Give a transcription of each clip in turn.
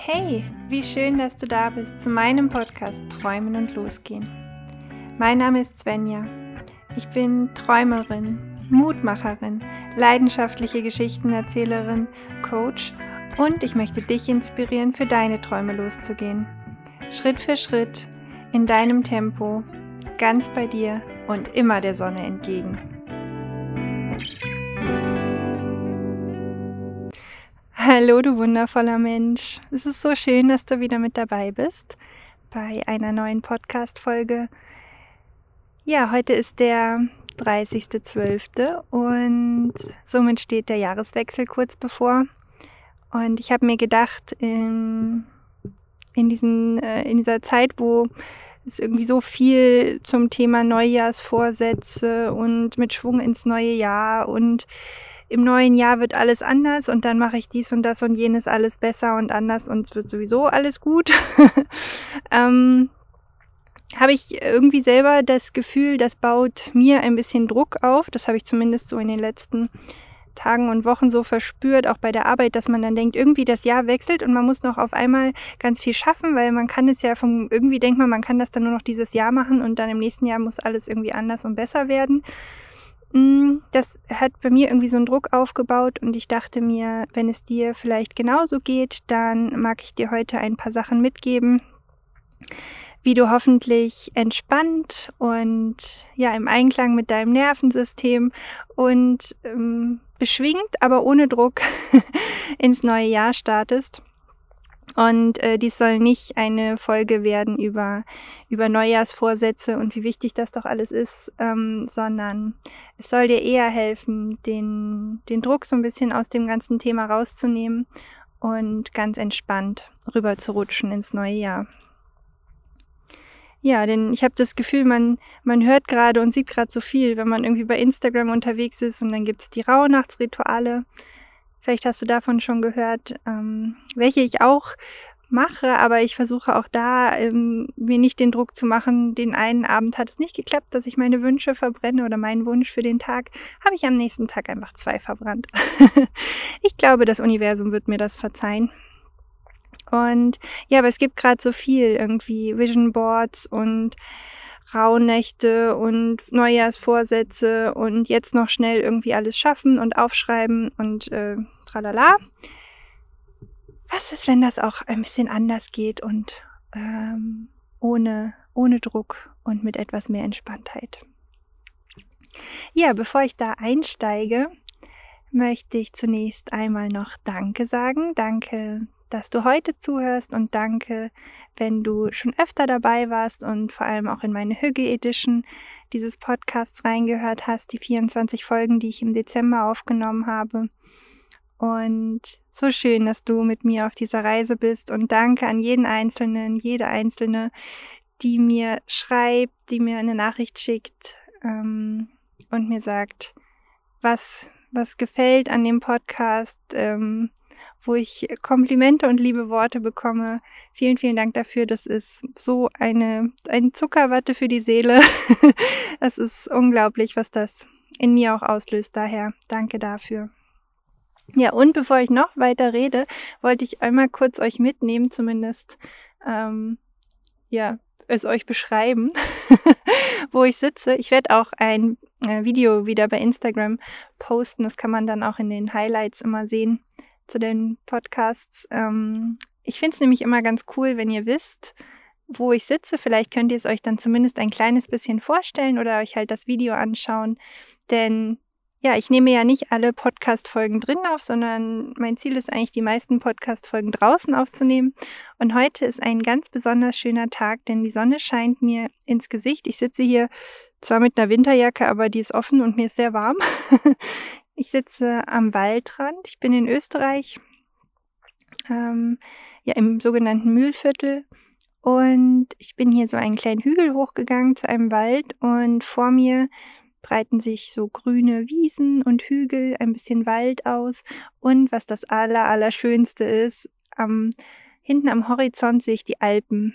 Hey, wie schön, dass du da bist zu meinem Podcast Träumen und Losgehen. Mein Name ist Svenja. Ich bin Träumerin, Mutmacherin, leidenschaftliche Geschichtenerzählerin, Coach und ich möchte dich inspirieren, für deine Träume loszugehen. Schritt für Schritt, in deinem Tempo, ganz bei dir und immer der Sonne entgegen. Hallo, du wundervoller Mensch. Es ist so schön, dass du wieder mit dabei bist bei einer neuen Podcast-Folge. Ja, heute ist der 30.12. und somit steht der Jahreswechsel kurz bevor. Und ich habe mir gedacht, in, in, diesen, äh, in dieser Zeit, wo es irgendwie so viel zum Thema Neujahrsvorsätze und mit Schwung ins neue Jahr und im neuen Jahr wird alles anders und dann mache ich dies und das und jenes alles besser und anders und es wird sowieso alles gut. ähm, habe ich irgendwie selber das Gefühl, das baut mir ein bisschen Druck auf. Das habe ich zumindest so in den letzten Tagen und Wochen so verspürt, auch bei der Arbeit, dass man dann denkt, irgendwie das Jahr wechselt und man muss noch auf einmal ganz viel schaffen, weil man kann es ja vom, irgendwie denkt man, man kann das dann nur noch dieses Jahr machen und dann im nächsten Jahr muss alles irgendwie anders und besser werden. Mm, das hat bei mir irgendwie so einen Druck aufgebaut und ich dachte mir, wenn es dir vielleicht genauso geht, dann mag ich dir heute ein paar Sachen mitgeben, wie du hoffentlich entspannt und ja im Einklang mit deinem Nervensystem und ähm, beschwingt, aber ohne Druck ins neue Jahr startest. Und äh, dies soll nicht eine Folge werden über, über Neujahrsvorsätze und wie wichtig das doch alles ist, ähm, sondern es soll dir eher helfen, den, den Druck so ein bisschen aus dem ganzen Thema rauszunehmen und ganz entspannt rüber zu rutschen ins neue Jahr. Ja, denn ich habe das Gefühl, man, man hört gerade und sieht gerade so viel, wenn man irgendwie bei Instagram unterwegs ist und dann gibt es die Rauhnachtsrituale. Vielleicht hast du davon schon gehört, ähm, welche ich auch mache, aber ich versuche auch da ähm, mir nicht den Druck zu machen, den einen Abend hat es nicht geklappt, dass ich meine Wünsche verbrenne oder meinen Wunsch für den Tag, habe ich am nächsten Tag einfach zwei verbrannt. ich glaube, das Universum wird mir das verzeihen. Und ja, aber es gibt gerade so viel irgendwie Vision Boards und Rauhnächte und Neujahrsvorsätze und jetzt noch schnell irgendwie alles schaffen und aufschreiben und äh, tralala. Was ist, wenn das auch ein bisschen anders geht und ähm, ohne, ohne Druck und mit etwas mehr Entspanntheit? Ja, bevor ich da einsteige, möchte ich zunächst einmal noch Danke sagen. Danke, dass du heute zuhörst und danke, wenn du schon öfter dabei warst und vor allem auch in meine Hügge Edition dieses Podcasts reingehört hast, die 24 Folgen, die ich im Dezember aufgenommen habe. Und so schön, dass du mit mir auf dieser Reise bist und danke an jeden Einzelnen, jede Einzelne, die mir schreibt, die mir eine Nachricht schickt ähm, und mir sagt, was, was gefällt an dem Podcast, ähm, wo ich Komplimente und liebe Worte bekomme. Vielen, vielen Dank dafür. Das ist so eine, ein Zuckerwatte für die Seele. Es ist unglaublich, was das in mir auch auslöst. Daher danke dafür. Ja, und bevor ich noch weiter rede, wollte ich einmal kurz euch mitnehmen, zumindest, ähm, ja, es euch beschreiben, wo ich sitze. Ich werde auch ein äh, Video wieder bei Instagram posten. Das kann man dann auch in den Highlights immer sehen zu den Podcasts. Ähm, ich finde es nämlich immer ganz cool, wenn ihr wisst, wo ich sitze. Vielleicht könnt ihr es euch dann zumindest ein kleines bisschen vorstellen oder euch halt das Video anschauen. Denn ja, ich nehme ja nicht alle Podcast-Folgen drin auf, sondern mein Ziel ist eigentlich, die meisten Podcast-Folgen draußen aufzunehmen. Und heute ist ein ganz besonders schöner Tag, denn die Sonne scheint mir ins Gesicht. Ich sitze hier zwar mit einer Winterjacke, aber die ist offen und mir ist sehr warm. Ich sitze am Waldrand. Ich bin in Österreich, ähm, ja, im sogenannten Mühlviertel. Und ich bin hier so einen kleinen Hügel hochgegangen zu einem Wald und vor mir breiten sich so grüne Wiesen und Hügel, ein bisschen Wald aus. Und was das aller, allerschönste ist, am, hinten am Horizont sehe ich die Alpen.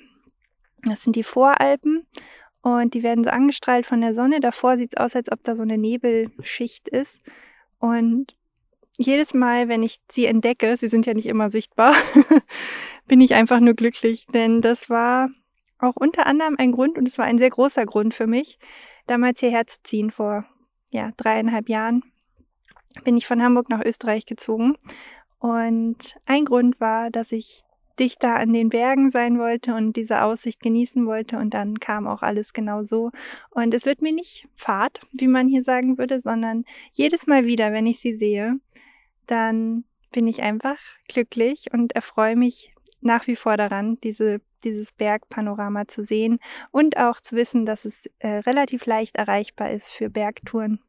Das sind die Voralpen und die werden so angestrahlt von der Sonne. Davor sieht es aus, als ob da so eine Nebelschicht ist. Und jedes Mal, wenn ich sie entdecke, sie sind ja nicht immer sichtbar, bin ich einfach nur glücklich, denn das war auch unter anderem ein Grund und es war ein sehr großer Grund für mich, damals hierher zu ziehen vor ja, dreieinhalb Jahren bin ich von Hamburg nach Österreich gezogen. Und ein Grund war, dass ich dichter an den Bergen sein wollte und diese Aussicht genießen wollte. Und dann kam auch alles genau so. Und es wird mir nicht fad, wie man hier sagen würde, sondern jedes Mal wieder, wenn ich sie sehe, dann bin ich einfach glücklich und erfreue mich nach wie vor daran, diese, dieses Bergpanorama zu sehen und auch zu wissen, dass es äh, relativ leicht erreichbar ist für Bergtouren.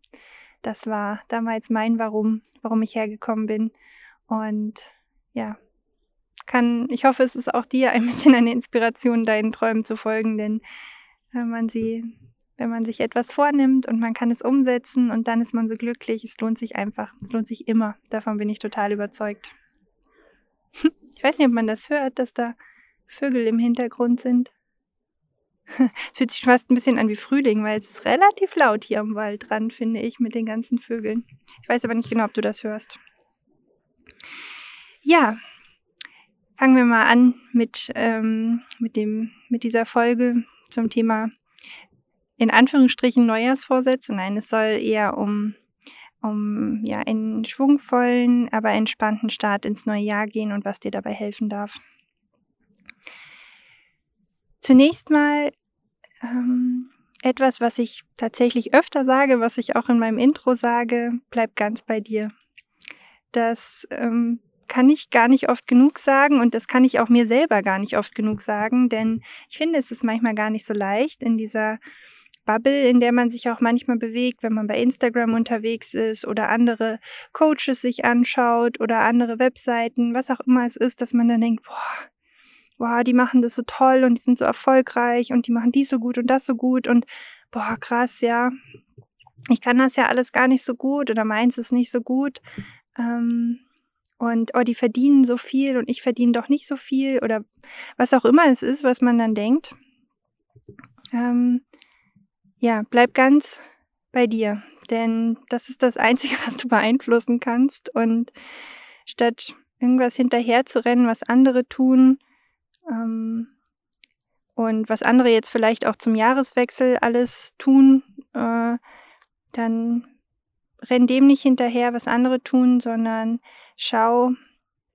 Das war damals mein Warum, warum ich hergekommen bin. Und ja, kann, ich hoffe, es ist auch dir ein bisschen eine Inspiration, deinen Träumen zu folgen, denn wenn man sie, wenn man sich etwas vornimmt und man kann es umsetzen und dann ist man so glücklich, es lohnt sich einfach, es lohnt sich immer. Davon bin ich total überzeugt. Ich weiß nicht, ob man das hört, dass da Vögel im Hintergrund sind. Fühlt sich fast ein bisschen an wie Frühling, weil es ist relativ laut hier am Waldrand, finde ich, mit den ganzen Vögeln. Ich weiß aber nicht genau, ob du das hörst. Ja, fangen wir mal an mit, ähm, mit, dem, mit dieser Folge zum Thema in Anführungsstrichen Neujahrsvorsätze. Nein, es soll eher um, um ja, einen schwungvollen, aber entspannten Start ins neue Jahr gehen und was dir dabei helfen darf. Zunächst mal ähm, etwas, was ich tatsächlich öfter sage, was ich auch in meinem Intro sage, bleib ganz bei dir. Das ähm, kann ich gar nicht oft genug sagen und das kann ich auch mir selber gar nicht oft genug sagen, denn ich finde, es ist manchmal gar nicht so leicht in dieser Bubble, in der man sich auch manchmal bewegt, wenn man bei Instagram unterwegs ist oder andere Coaches sich anschaut oder andere Webseiten, was auch immer es ist, dass man dann denkt, boah, boah, die machen das so toll und die sind so erfolgreich und die machen dies so gut und das so gut und boah, krass, ja. Ich kann das ja alles gar nicht so gut oder meins ist nicht so gut. Ähm, und oh, die verdienen so viel und ich verdiene doch nicht so viel oder was auch immer es ist, was man dann denkt. Ähm, ja, bleib ganz bei dir, denn das ist das Einzige, was du beeinflussen kannst. Und statt irgendwas hinterher zu rennen, was andere tun, ähm, und was andere jetzt vielleicht auch zum Jahreswechsel alles tun, äh, dann renn dem nicht hinterher, was andere tun, sondern schau,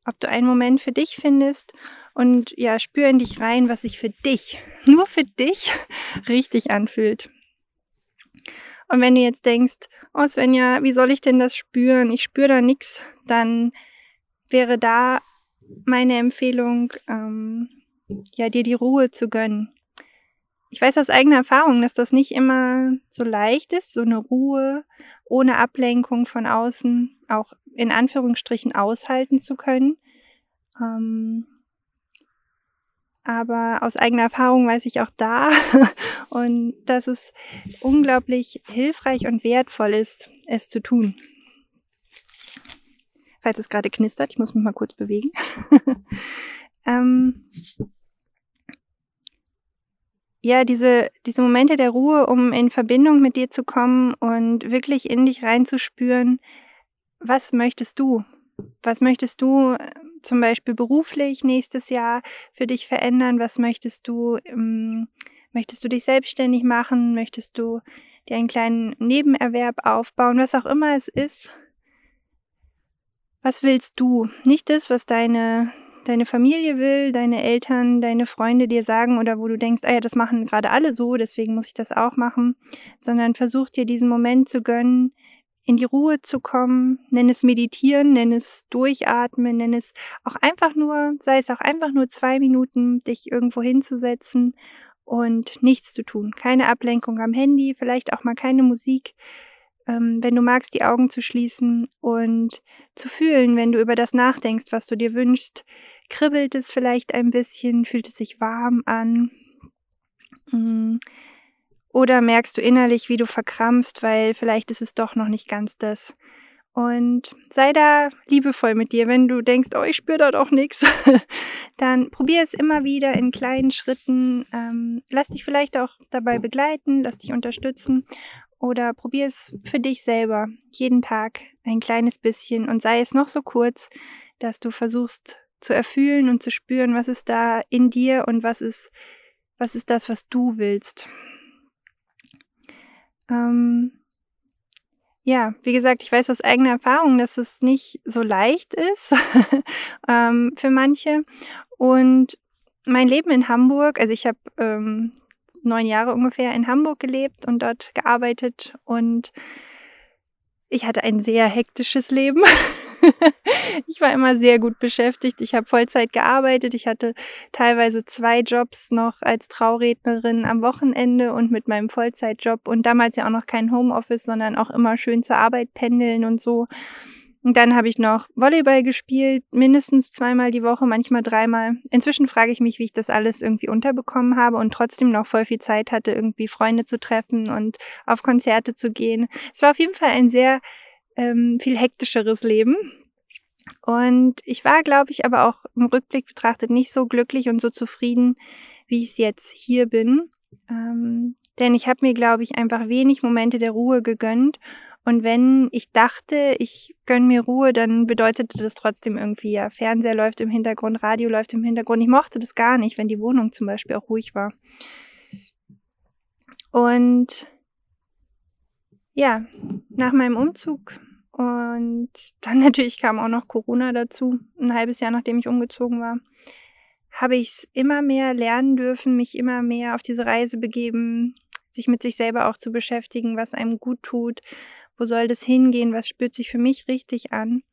ob du einen Moment für dich findest und ja, spür in dich rein, was sich für dich, nur für dich, richtig anfühlt. Und wenn du jetzt denkst, oh Svenja, wie soll ich denn das spüren? Ich spüre da nichts, dann wäre da meine Empfehlung, ähm, ja, dir die Ruhe zu gönnen. Ich weiß aus eigener Erfahrung, dass das nicht immer so leicht ist, so eine Ruhe ohne Ablenkung von außen auch in Anführungsstrichen aushalten zu können. Ähm, aber aus eigener Erfahrung weiß ich auch da und dass es unglaublich hilfreich und wertvoll ist, es zu tun. Falls es gerade knistert, ich muss mich mal kurz bewegen. ähm, ja, diese, diese Momente der Ruhe, um in Verbindung mit dir zu kommen und wirklich in dich reinzuspüren, was möchtest du? Was möchtest du äh, zum Beispiel beruflich nächstes Jahr für dich verändern? Was möchtest du, ähm, möchtest du dich selbstständig machen? Möchtest du dir einen kleinen Nebenerwerb aufbauen? Was auch immer es ist. Was willst du? Nicht das, was deine deine Familie will, deine Eltern, deine Freunde dir sagen oder wo du denkst, ah ja, das machen gerade alle so, deswegen muss ich das auch machen, sondern versuch dir diesen Moment zu gönnen, in die Ruhe zu kommen, nenn es meditieren, nenn es durchatmen, nenn es auch einfach nur, sei es auch einfach nur zwei Minuten, dich irgendwo hinzusetzen und nichts zu tun. Keine Ablenkung am Handy, vielleicht auch mal keine Musik, ähm, wenn du magst, die Augen zu schließen und zu fühlen, wenn du über das nachdenkst, was du dir wünschst. Kribbelt es vielleicht ein bisschen? Fühlt es sich warm an? Mm. Oder merkst du innerlich, wie du verkrampfst, weil vielleicht ist es doch noch nicht ganz das. Und sei da liebevoll mit dir. Wenn du denkst, oh, ich spüre da doch nichts, dann probier es immer wieder in kleinen Schritten. Ähm, lass dich vielleicht auch dabei begleiten, lass dich unterstützen oder probier es für dich selber jeden Tag ein kleines bisschen und sei es noch so kurz, dass du versuchst, zu erfühlen und zu spüren, was ist da in dir und was ist, was ist das, was du willst. Ähm, ja, wie gesagt, ich weiß aus eigener Erfahrung, dass es nicht so leicht ist ähm, für manche. Und mein Leben in Hamburg, also ich habe ähm, neun Jahre ungefähr in Hamburg gelebt und dort gearbeitet und ich hatte ein sehr hektisches Leben. ich war immer sehr gut beschäftigt. Ich habe Vollzeit gearbeitet. Ich hatte teilweise zwei Jobs noch als Traurednerin am Wochenende und mit meinem Vollzeitjob und damals ja auch noch kein Homeoffice, sondern auch immer schön zur Arbeit pendeln und so. Und dann habe ich noch Volleyball gespielt, mindestens zweimal die Woche, manchmal dreimal. Inzwischen frage ich mich, wie ich das alles irgendwie unterbekommen habe und trotzdem noch voll viel Zeit hatte, irgendwie Freunde zu treffen und auf Konzerte zu gehen. Es war auf jeden Fall ein sehr ähm, viel hektischeres Leben. Und ich war, glaube ich, aber auch im Rückblick betrachtet nicht so glücklich und so zufrieden, wie ich es jetzt hier bin. Ähm, denn ich habe mir, glaube ich, einfach wenig Momente der Ruhe gegönnt und wenn ich dachte, ich gönne mir Ruhe, dann bedeutete das trotzdem irgendwie, ja, Fernseher läuft im Hintergrund, Radio läuft im Hintergrund. Ich mochte das gar nicht, wenn die Wohnung zum Beispiel auch ruhig war. Und ja, nach meinem Umzug und dann natürlich kam auch noch Corona dazu, ein halbes Jahr nachdem ich umgezogen war, habe ich es immer mehr lernen dürfen, mich immer mehr auf diese Reise begeben, sich mit sich selber auch zu beschäftigen, was einem gut tut, wo soll das hingehen, was spürt sich für mich richtig an.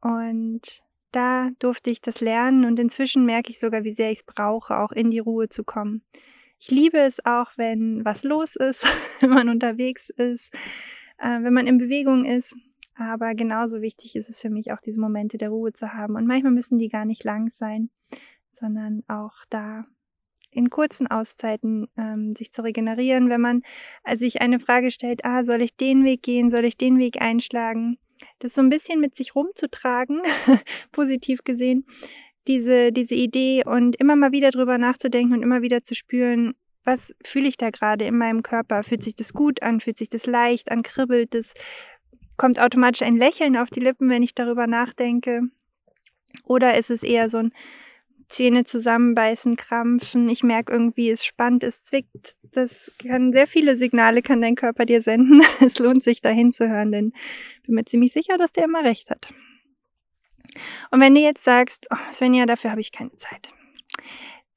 Und da durfte ich das lernen und inzwischen merke ich sogar, wie sehr ich es brauche, auch in die Ruhe zu kommen. Ich liebe es auch, wenn was los ist, wenn man unterwegs ist, äh, wenn man in Bewegung ist. Aber genauso wichtig ist es für mich auch, diese Momente der Ruhe zu haben. Und manchmal müssen die gar nicht lang sein, sondern auch da in kurzen Auszeiten ähm, sich zu regenerieren, wenn man äh, sich eine Frage stellt, ah, soll ich den Weg gehen, soll ich den Weg einschlagen? Das so ein bisschen mit sich rumzutragen, positiv gesehen, diese, diese Idee und immer mal wieder drüber nachzudenken und immer wieder zu spüren, was fühle ich da gerade in meinem Körper? Fühlt sich das gut an? Fühlt sich das leicht an? Kribbelt das? Kommt automatisch ein Lächeln auf die Lippen, wenn ich darüber nachdenke? Oder ist es eher so ein, Zähne zusammenbeißen, krampfen, ich merke irgendwie, es spannt, es zwickt. Das kann sehr viele Signale kann dein Körper dir senden. Es lohnt sich da hinzuhören, denn ich bin mir ziemlich sicher, dass der immer recht hat. Und wenn du jetzt sagst, oh, Svenja, dafür habe ich keine Zeit,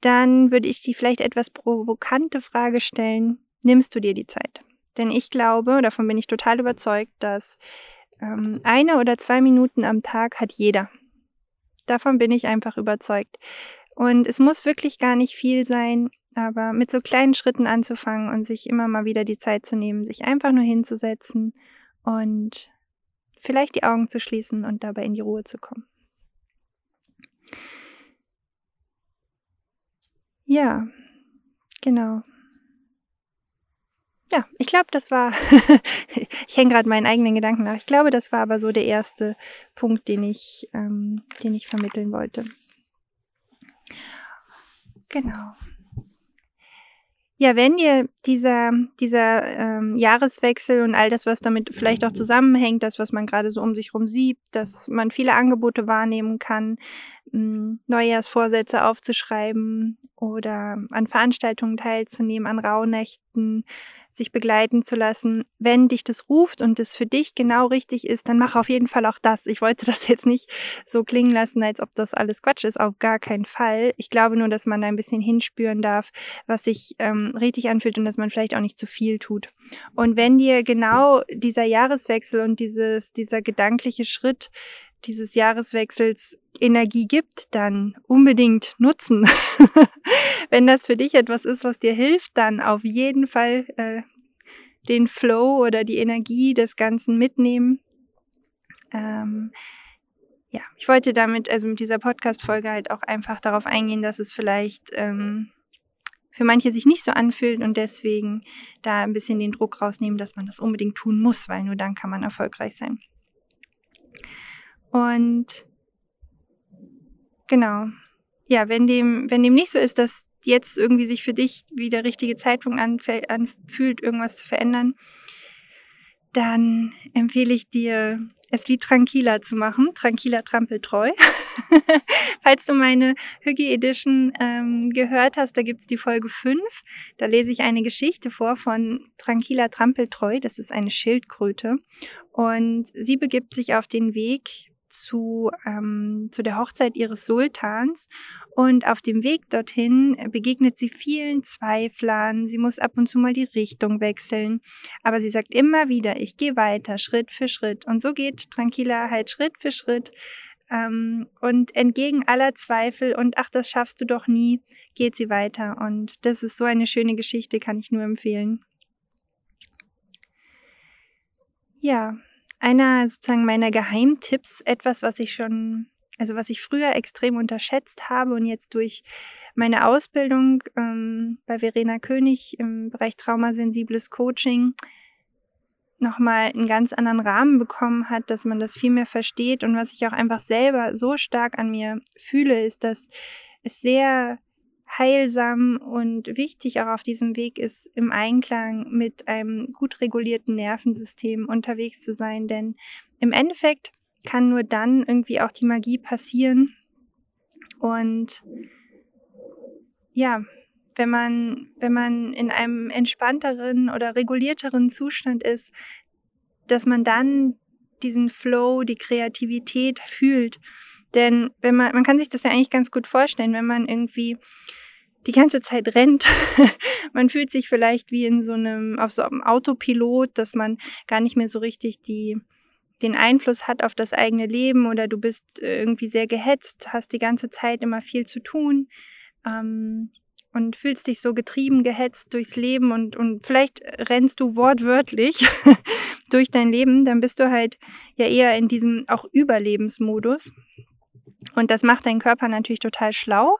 dann würde ich dir vielleicht etwas provokante Frage stellen. Nimmst du dir die Zeit? Denn ich glaube, davon bin ich total überzeugt, dass ähm, eine oder zwei Minuten am Tag hat jeder. Davon bin ich einfach überzeugt. Und es muss wirklich gar nicht viel sein, aber mit so kleinen Schritten anzufangen und sich immer mal wieder die Zeit zu nehmen, sich einfach nur hinzusetzen und vielleicht die Augen zu schließen und dabei in die Ruhe zu kommen. Ja, genau ja, ich glaube, das war, ich hänge gerade meinen eigenen Gedanken nach. Ich glaube, das war aber so der erste Punkt, den ich, ähm, den ich vermitteln wollte. Genau. Ja, wenn dir dieser, dieser ähm, Jahreswechsel und all das, was damit vielleicht auch zusammenhängt, das, was man gerade so um sich rum sieht, dass man viele Angebote wahrnehmen kann, Neujahrsvorsätze aufzuschreiben oder an Veranstaltungen teilzunehmen, an Rauhnächten, sich begleiten zu lassen. Wenn dich das ruft und es für dich genau richtig ist, dann mach auf jeden Fall auch das. Ich wollte das jetzt nicht so klingen lassen, als ob das alles Quatsch ist. Auf gar keinen Fall. Ich glaube nur, dass man da ein bisschen hinspüren darf, was sich ähm, richtig anfühlt und dass man vielleicht auch nicht zu viel tut. Und wenn dir genau dieser Jahreswechsel und dieses, dieser gedankliche Schritt dieses Jahreswechsels Energie gibt, dann unbedingt nutzen. Wenn das für dich etwas ist, was dir hilft, dann auf jeden Fall äh, den Flow oder die Energie des Ganzen mitnehmen. Ähm, ja, ich wollte damit, also mit dieser Podcast-Folge halt auch einfach darauf eingehen, dass es vielleicht ähm, für manche sich nicht so anfühlt und deswegen da ein bisschen den Druck rausnehmen, dass man das unbedingt tun muss, weil nur dann kann man erfolgreich sein. Und genau. Ja, wenn dem, wenn dem nicht so ist, dass jetzt irgendwie sich für dich wie der richtige Zeitpunkt anfühlt, irgendwas zu verändern, dann empfehle ich dir, es wie Tranquila zu machen. Tranquila trampeltreu. Falls du meine Hügge Edition ähm, gehört hast, da gibt's die Folge 5. Da lese ich eine Geschichte vor von Tranquila trampeltreu. Das ist eine Schildkröte. Und sie begibt sich auf den Weg zu, ähm, zu der Hochzeit ihres Sultans und auf dem Weg dorthin begegnet sie vielen Zweiflern. Sie muss ab und zu mal die Richtung wechseln, aber sie sagt immer wieder, ich gehe weiter, Schritt für Schritt. Und so geht Tranquilla halt Schritt für Schritt ähm, und entgegen aller Zweifel und ach, das schaffst du doch nie, geht sie weiter. Und das ist so eine schöne Geschichte, kann ich nur empfehlen. Ja, einer sozusagen meiner Geheimtipps, etwas, was ich schon, also was ich früher extrem unterschätzt habe und jetzt durch meine Ausbildung ähm, bei Verena König im Bereich traumasensibles Coaching nochmal einen ganz anderen Rahmen bekommen hat, dass man das viel mehr versteht. Und was ich auch einfach selber so stark an mir fühle, ist, dass es sehr heilsam und wichtig auch auf diesem Weg ist, im Einklang mit einem gut regulierten Nervensystem unterwegs zu sein. Denn im Endeffekt kann nur dann irgendwie auch die Magie passieren. Und ja, wenn man, wenn man in einem entspannteren oder regulierteren Zustand ist, dass man dann diesen Flow, die Kreativität fühlt denn wenn man, man kann sich das ja eigentlich ganz gut vorstellen, wenn man irgendwie die ganze Zeit rennt. man fühlt sich vielleicht wie in so einem, auf so einem Autopilot, dass man gar nicht mehr so richtig die, den Einfluss hat auf das eigene Leben oder du bist irgendwie sehr gehetzt, hast die ganze Zeit immer viel zu tun ähm, und fühlst dich so getrieben, gehetzt durchs Leben und, und vielleicht rennst du wortwörtlich durch dein Leben, dann bist du halt ja eher in diesem auch Überlebensmodus. Und das macht deinen Körper natürlich total schlau,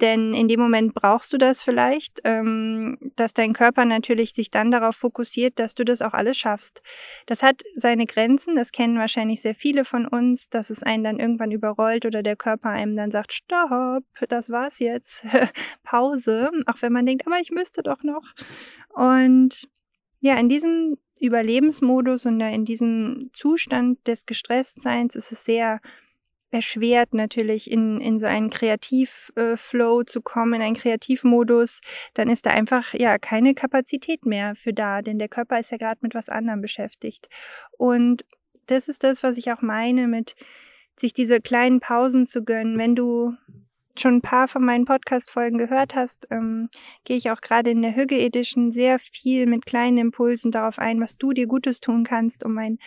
denn in dem Moment brauchst du das vielleicht, ähm, dass dein Körper natürlich sich dann darauf fokussiert, dass du das auch alles schaffst. Das hat seine Grenzen, das kennen wahrscheinlich sehr viele von uns, dass es einen dann irgendwann überrollt oder der Körper einem dann sagt, stopp, das war's jetzt, Pause, auch wenn man denkt, aber ich müsste doch noch. Und ja, in diesem Überlebensmodus und in diesem Zustand des Gestresstseins ist es sehr erschwert natürlich in, in so einen Kreativflow äh, zu kommen, in einen Kreativmodus, dann ist da einfach ja keine Kapazität mehr für da, denn der Körper ist ja gerade mit was anderem beschäftigt. Und das ist das, was ich auch meine mit sich diese kleinen Pausen zu gönnen, wenn du schon ein paar von meinen Podcast-Folgen gehört hast, ähm, gehe ich auch gerade in der Hügge Edition sehr viel mit kleinen Impulsen darauf ein, was du dir Gutes tun kannst, um ein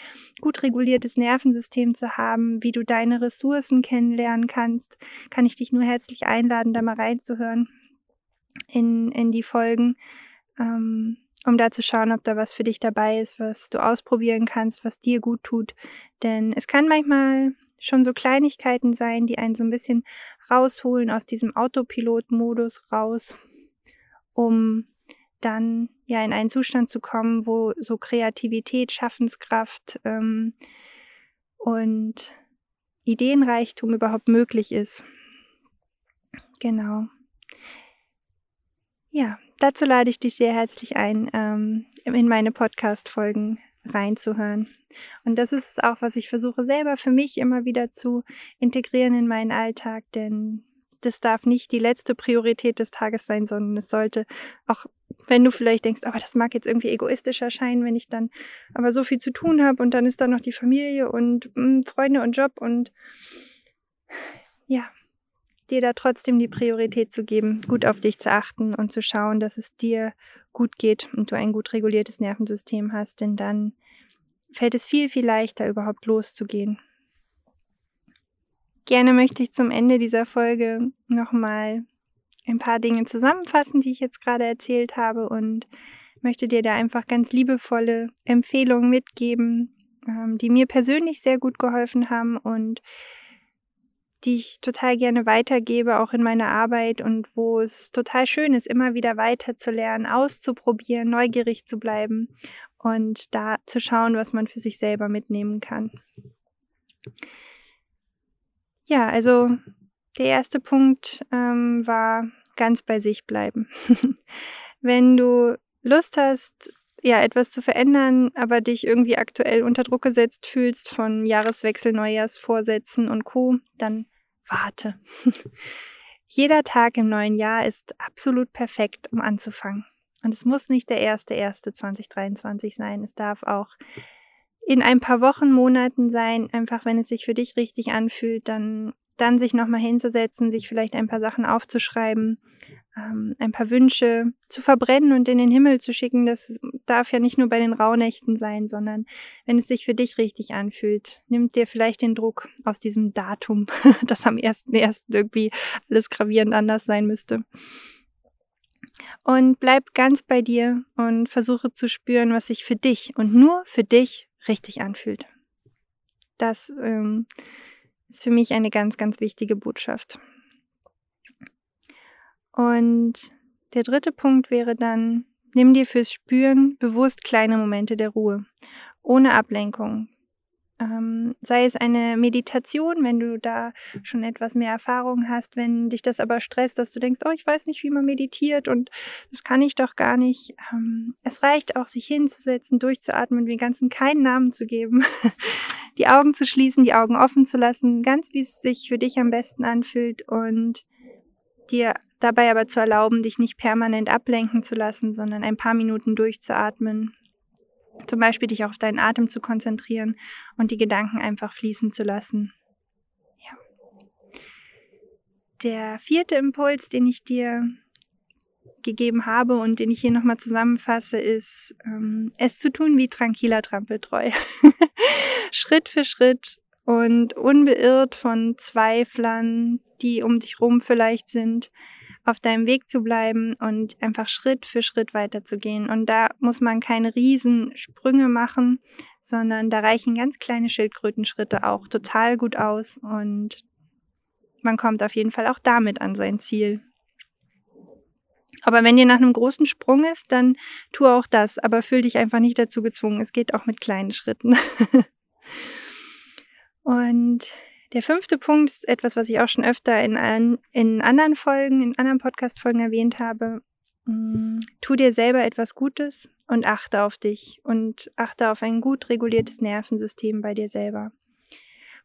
gut reguliertes Nervensystem zu haben, wie du deine Ressourcen kennenlernen kannst. Kann ich dich nur herzlich einladen, da mal reinzuhören in, in die Folgen. Ähm, um da zu schauen, ob da was für dich dabei ist, was du ausprobieren kannst, was dir gut tut. Denn es kann manchmal schon so Kleinigkeiten sein, die einen so ein bisschen rausholen aus diesem Autopilot-Modus raus, um dann ja in einen Zustand zu kommen, wo so Kreativität, Schaffenskraft ähm, und Ideenreichtum überhaupt möglich ist. Genau. Ja, dazu lade ich dich sehr herzlich ein, ähm, in meine Podcast-Folgen reinzuhören. Und das ist auch, was ich versuche selber für mich immer wieder zu integrieren in meinen Alltag, denn das darf nicht die letzte Priorität des Tages sein, sondern es sollte auch, wenn du vielleicht denkst, aber das mag jetzt irgendwie egoistisch erscheinen, wenn ich dann aber so viel zu tun habe und dann ist da noch die Familie und mh, hm, Freunde und Job und ja, dir da trotzdem die Priorität zu geben, gut auf dich zu achten und zu schauen, dass es dir gut geht und du ein gut reguliertes Nervensystem hast, denn dann fällt es viel, viel leichter, überhaupt loszugehen. Gerne möchte ich zum Ende dieser Folge nochmal ein paar Dinge zusammenfassen, die ich jetzt gerade erzählt habe und möchte dir da einfach ganz liebevolle Empfehlungen mitgeben, ähm, die mir persönlich sehr gut geholfen haben und die ich total gerne weitergebe, auch in meiner Arbeit und wo es total schön ist, immer wieder weiter zu lernen, auszuprobieren, neugierig zu bleiben und da zu schauen, was man für sich selber mitnehmen kann. Ja, also der erste Punkt ähm, war ganz bei sich bleiben. Wenn du Lust hast, ja, etwas zu verändern, aber dich irgendwie aktuell unter Druck gesetzt fühlst von Jahreswechsel, Neujahrsvorsätzen und Co., dann warte. Jeder Tag im neuen Jahr ist absolut perfekt, um anzufangen. Und es muss nicht der erste, erste 2023 sein. Es darf auch in ein paar Wochen, Monaten sein, einfach wenn es sich für dich richtig anfühlt, dann, dann sich nochmal hinzusetzen, sich vielleicht ein paar Sachen aufzuschreiben, ähm, ein paar Wünsche zu verbrennen und in den Himmel zu schicken. Das darf ja nicht nur bei den Rauhnächten sein, sondern wenn es sich für dich richtig anfühlt, nimmt dir vielleicht den Druck aus diesem Datum, das am 1.1. irgendwie alles gravierend anders sein müsste. Und bleib ganz bei dir und versuche zu spüren, was sich für dich und nur für dich richtig anfühlt. Das ähm, ist für mich eine ganz, ganz wichtige Botschaft. Und der dritte Punkt wäre dann, nimm dir fürs Spüren bewusst kleine Momente der Ruhe, ohne Ablenkung. Ähm, sei es eine Meditation, wenn du da schon etwas mehr Erfahrung hast, wenn dich das aber stresst, dass du denkst, oh, ich weiß nicht, wie man meditiert und das kann ich doch gar nicht. Ähm, es reicht auch, sich hinzusetzen, durchzuatmen, dem Ganzen keinen Namen zu geben, die Augen zu schließen, die Augen offen zu lassen, ganz wie es sich für dich am besten anfühlt und dir dabei aber zu erlauben, dich nicht permanent ablenken zu lassen, sondern ein paar Minuten durchzuatmen zum Beispiel dich auf deinen Atem zu konzentrieren und die Gedanken einfach fließen zu lassen. Ja. Der vierte Impuls, den ich dir gegeben habe und den ich hier nochmal zusammenfasse, ist, ähm, es zu tun wie tranquiler Trampeltreu. Schritt für Schritt und unbeirrt von Zweiflern, die um dich rum vielleicht sind, auf deinem Weg zu bleiben und einfach Schritt für Schritt weiterzugehen. Und da muss man keine Riesensprünge machen, sondern da reichen ganz kleine Schildkrötenschritte auch total gut aus und man kommt auf jeden Fall auch damit an sein Ziel. Aber wenn dir nach einem großen Sprung ist, dann tu auch das, aber fühl dich einfach nicht dazu gezwungen. Es geht auch mit kleinen Schritten. und der fünfte Punkt ist etwas, was ich auch schon öfter in, in anderen Folgen, in anderen Podcast-Folgen erwähnt habe. Mm, tu dir selber etwas Gutes und achte auf dich und achte auf ein gut reguliertes Nervensystem bei dir selber.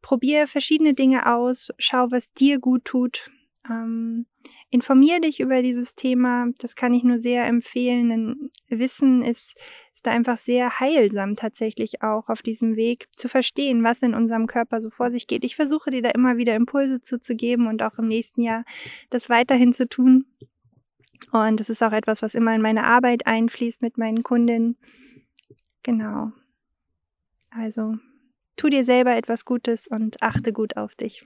Probier verschiedene Dinge aus, schau, was dir gut tut. Ähm, informier dich über dieses Thema. Das kann ich nur sehr empfehlen, denn Wissen ist ist da einfach sehr heilsam tatsächlich auch auf diesem Weg zu verstehen, was in unserem Körper so vor sich geht. Ich versuche dir da immer wieder Impulse zuzugeben und auch im nächsten Jahr das weiterhin zu tun. Und das ist auch etwas, was immer in meine Arbeit einfließt mit meinen Kundinnen. Genau. Also tu dir selber etwas Gutes und achte gut auf dich.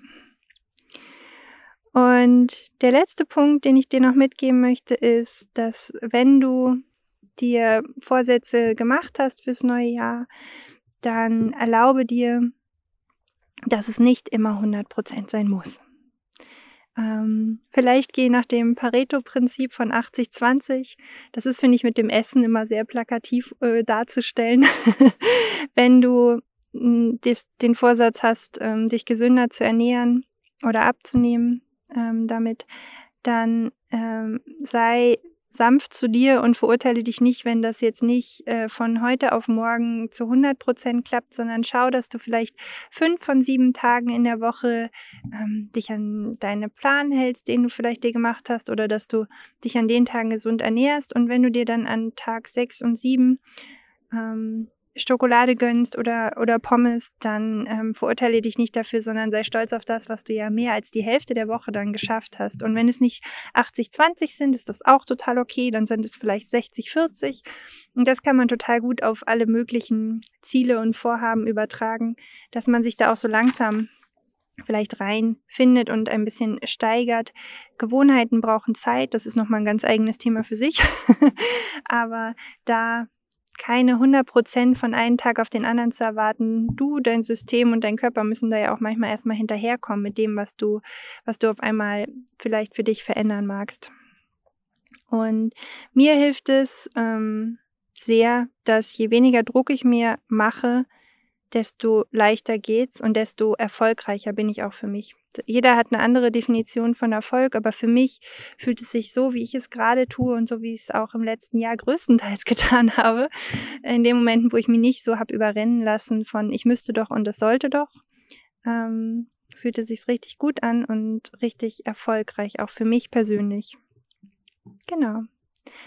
Und der letzte Punkt, den ich dir noch mitgeben möchte, ist, dass wenn du dir Vorsätze gemacht hast fürs neue Jahr, dann erlaube dir, dass es nicht immer 100% sein muss. Ähm, vielleicht geh nach dem Pareto-Prinzip von 80-20. Das ist, finde ich, mit dem Essen immer sehr plakativ äh, darzustellen. Wenn du mh, dis, den Vorsatz hast, ähm, dich gesünder zu ernähren oder abzunehmen ähm, damit, dann ähm, sei sanft zu dir und verurteile dich nicht, wenn das jetzt nicht äh, von heute auf morgen zu 100 Prozent klappt, sondern schau, dass du vielleicht fünf von sieben Tagen in der Woche ähm, dich an deine Plan hältst, den du vielleicht dir gemacht hast, oder dass du dich an den Tagen gesund ernährst. Und wenn du dir dann an Tag sechs und sieben ähm, Schokolade gönnst oder, oder Pommes, dann ähm, verurteile dich nicht dafür, sondern sei stolz auf das, was du ja mehr als die Hälfte der Woche dann geschafft hast. Und wenn es nicht 80-20 sind, ist das auch total okay, dann sind es vielleicht 60-40. Und das kann man total gut auf alle möglichen Ziele und Vorhaben übertragen, dass man sich da auch so langsam vielleicht reinfindet und ein bisschen steigert. Gewohnheiten brauchen Zeit, das ist nochmal ein ganz eigenes Thema für sich. Aber da keine 100% von einem Tag auf den anderen zu erwarten. Du, dein System und dein Körper müssen da ja auch manchmal erstmal hinterherkommen mit dem, was du, was du auf einmal vielleicht für dich verändern magst. Und mir hilft es ähm, sehr, dass je weniger Druck ich mir mache, desto leichter geht's und desto erfolgreicher bin ich auch für mich. Jeder hat eine andere Definition von Erfolg, aber für mich fühlt es sich so, wie ich es gerade tue und so, wie ich es auch im letzten Jahr größtenteils getan habe. In den Momenten, wo ich mich nicht so habe überrennen lassen von ich müsste doch und es sollte doch, ähm, fühlte sich richtig gut an und richtig erfolgreich, auch für mich persönlich. Genau.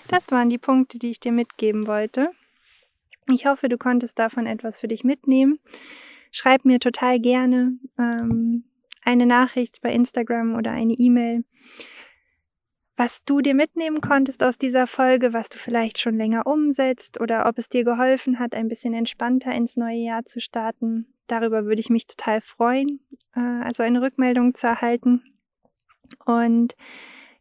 Das waren die Punkte, die ich dir mitgeben wollte. Ich hoffe, du konntest davon etwas für dich mitnehmen. Schreib mir total gerne ähm, eine Nachricht bei Instagram oder eine E-Mail, was du dir mitnehmen konntest aus dieser Folge, was du vielleicht schon länger umsetzt oder ob es dir geholfen hat, ein bisschen entspannter ins neue Jahr zu starten. Darüber würde ich mich total freuen, äh, also eine Rückmeldung zu erhalten. Und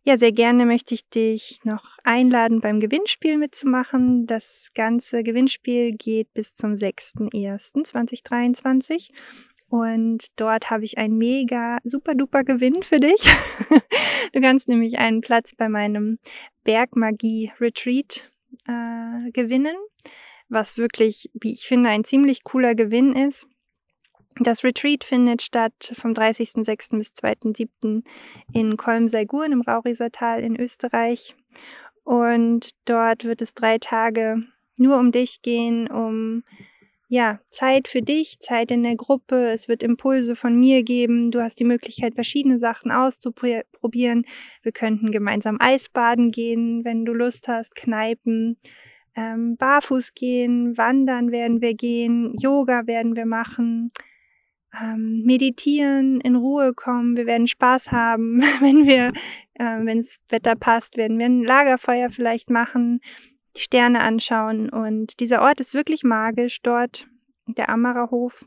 ja, sehr gerne möchte ich dich noch einladen, beim Gewinnspiel mitzumachen. Das ganze Gewinnspiel geht bis zum 6.1.2023. Und dort habe ich einen mega super duper Gewinn für dich. du kannst nämlich einen Platz bei meinem Bergmagie Retreat äh, gewinnen, was wirklich, wie ich finde, ein ziemlich cooler Gewinn ist. Das Retreat findet statt vom 30.06. bis 2.07. in Kolmseigur im Raurisertal in Österreich. Und dort wird es drei Tage nur um dich gehen, um ja, Zeit für dich, Zeit in der Gruppe. Es wird Impulse von mir geben. Du hast die Möglichkeit, verschiedene Sachen auszuprobieren. Wir könnten gemeinsam Eisbaden gehen, wenn du Lust hast, Kneipen, ähm, barfuß gehen, wandern werden wir gehen, Yoga werden wir machen ähm, meditieren, in Ruhe kommen, wir werden Spaß haben, wenn wir, äh, wenn das Wetter passt, werden wir ein Lagerfeuer vielleicht machen, die Sterne anschauen und dieser Ort ist wirklich magisch dort, der Ammererhof.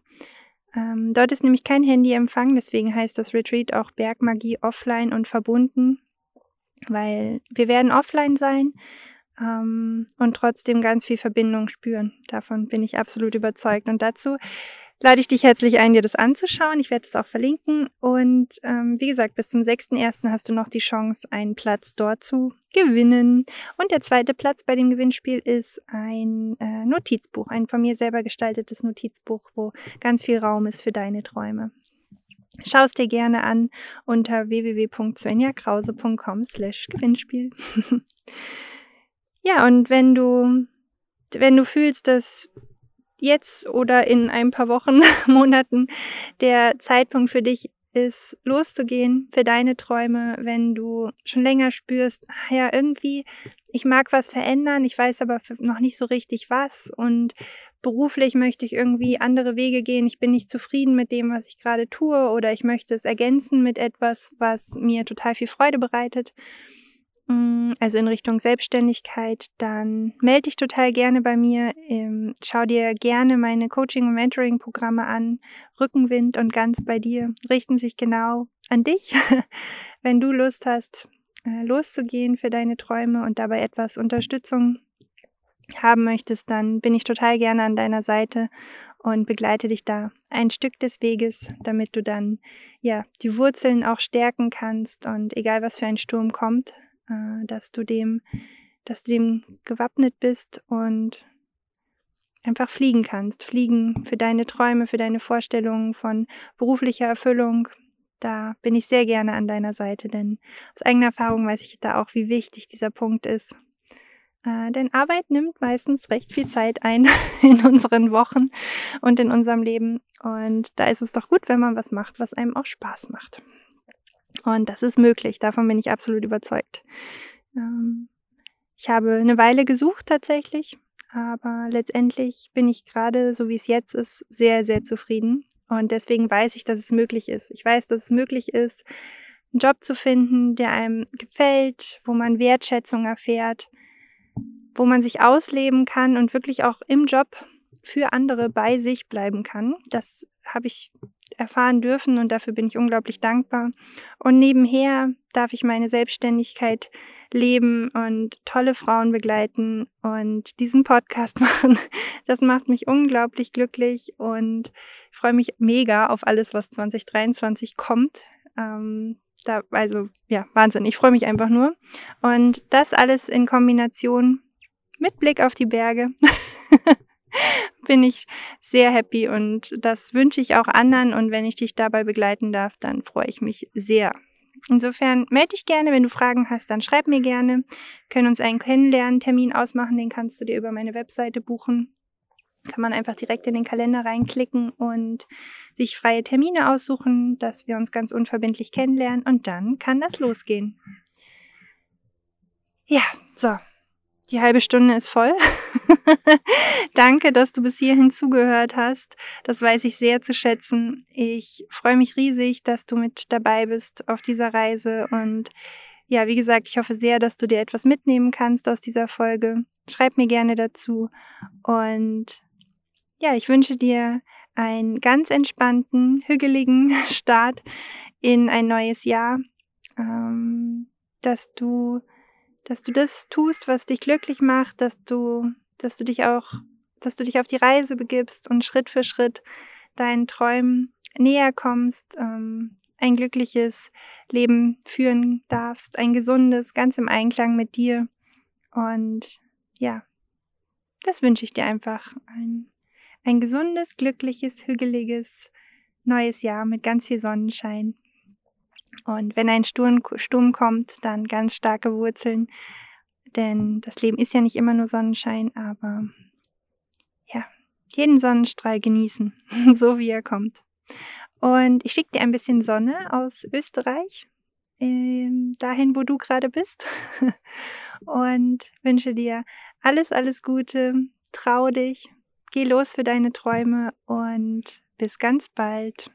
Ähm, dort ist nämlich kein Handyempfang, deswegen heißt das Retreat auch Bergmagie offline und verbunden, weil wir werden offline sein ähm, und trotzdem ganz viel Verbindung spüren. Davon bin ich absolut überzeugt. Und dazu lade ich dich herzlich ein, dir das anzuschauen. Ich werde es auch verlinken. Und ähm, wie gesagt, bis zum 6.1. hast du noch die Chance, einen Platz dort zu gewinnen. Und der zweite Platz bei dem Gewinnspiel ist ein äh, Notizbuch, ein von mir selber gestaltetes Notizbuch, wo ganz viel Raum ist für deine Träume. Schau es dir gerne an unter www.svenjakrause.com slash Gewinnspiel. ja, und wenn du, wenn du fühlst, dass jetzt oder in ein paar Wochen, Monaten der Zeitpunkt für dich ist, loszugehen für deine Träume, wenn du schon länger spürst, ach ja, irgendwie, ich mag was verändern, ich weiß aber noch nicht so richtig was und beruflich möchte ich irgendwie andere Wege gehen, ich bin nicht zufrieden mit dem, was ich gerade tue oder ich möchte es ergänzen mit etwas, was mir total viel Freude bereitet also in Richtung Selbstständigkeit, dann melde dich total gerne bei mir. Ähm, schau dir gerne meine Coaching- und Mentoring-Programme an. Rückenwind und ganz bei dir richten sich genau an dich. Wenn du Lust hast, äh, loszugehen für deine Träume und dabei etwas Unterstützung haben möchtest, dann bin ich total gerne an deiner Seite und begleite dich da ein Stück des Weges, damit du dann ja die Wurzeln auch stärken kannst und egal was für ein Sturm kommt, äh, dass du dem, dass du dem gewappnet bist und einfach fliegen kannst. Fliegen für deine Träume, für deine Vorstellungen von beruflicher Erfüllung. Da bin ich sehr gerne an deiner Seite, denn aus eigener Erfahrung weiß ich da auch, wie wichtig dieser Punkt ist. Äh, denn Arbeit nimmt meistens recht viel Zeit ein in unseren Wochen und in unserem Leben. Und da ist es doch gut, wenn man was macht, was einem auch Spaß macht. Und das ist möglich, davon bin ich absolut überzeugt. Ähm, ich habe eine Weile gesucht tatsächlich, aber letztendlich bin ich gerade, so wie es jetzt ist, sehr, sehr zufrieden. Und deswegen weiß ich, dass es möglich ist. Ich weiß, dass es möglich ist, einen Job zu finden, der einem gefällt, wo man Wertschätzung erfährt, wo man sich ausleben kann und wirklich auch im Job für andere bei sich bleiben kann. Das habe ich erfahren dürfen und dafür bin ich unglaublich dankbar. Und nebenher darf ich meine Selbstständigkeit leben und tolle Frauen begleiten und diesen Podcast machen. Das macht mich unglaublich glücklich und ich freue mich mega auf alles, was 2023 kommt. Ähm, da, also ja, Wahnsinn. Ich freue mich einfach nur. Und das alles in Kombination mit Blick auf die Berge bin ich sehr happy und das wünsche ich auch anderen und wenn ich dich dabei begleiten darf, dann freue ich mich sehr. Insofern melde dich gerne, wenn du Fragen hast, dann schreib mir gerne. Wir können uns einen Kennenlernen-Termin ausmachen, den kannst du dir über meine Webseite buchen. Kann man einfach direkt in den Kalender reinklicken und sich freie Termine aussuchen, dass wir uns ganz unverbindlich kennenlernen und dann kann das losgehen. Ja, so, die halbe Stunde ist voll. Danke, dass du bis hierhin zugehört hast. Das weiß ich sehr zu schätzen. Ich freue mich riesig, dass du mit dabei bist auf dieser Reise. Und ja, wie gesagt, ich hoffe sehr, dass du dir etwas mitnehmen kannst aus dieser Folge. Schreib mir gerne dazu. Und ja, ich wünsche dir einen ganz entspannten, hügeligen Start in ein neues Jahr. Ähm, dass du dass du das tust, was dich glücklich macht, dass du, dass du dich auch, dass du dich auf die Reise begibst und Schritt für Schritt deinen Träumen näher kommst, ähm, ein glückliches Leben führen darfst, ein gesundes, ganz im Einklang mit dir. Und ja, das wünsche ich dir einfach. Ein, ein gesundes, glückliches, hügeliges neues Jahr mit ganz viel Sonnenschein. Und wenn ein Sturm, Sturm kommt, dann ganz starke Wurzeln, denn das Leben ist ja nicht immer nur Sonnenschein, aber ja, jeden Sonnenstrahl genießen, so wie er kommt. Und ich schicke dir ein bisschen Sonne aus Österreich, äh, dahin, wo du gerade bist. und wünsche dir alles, alles Gute, trau dich, geh los für deine Träume und bis ganz bald.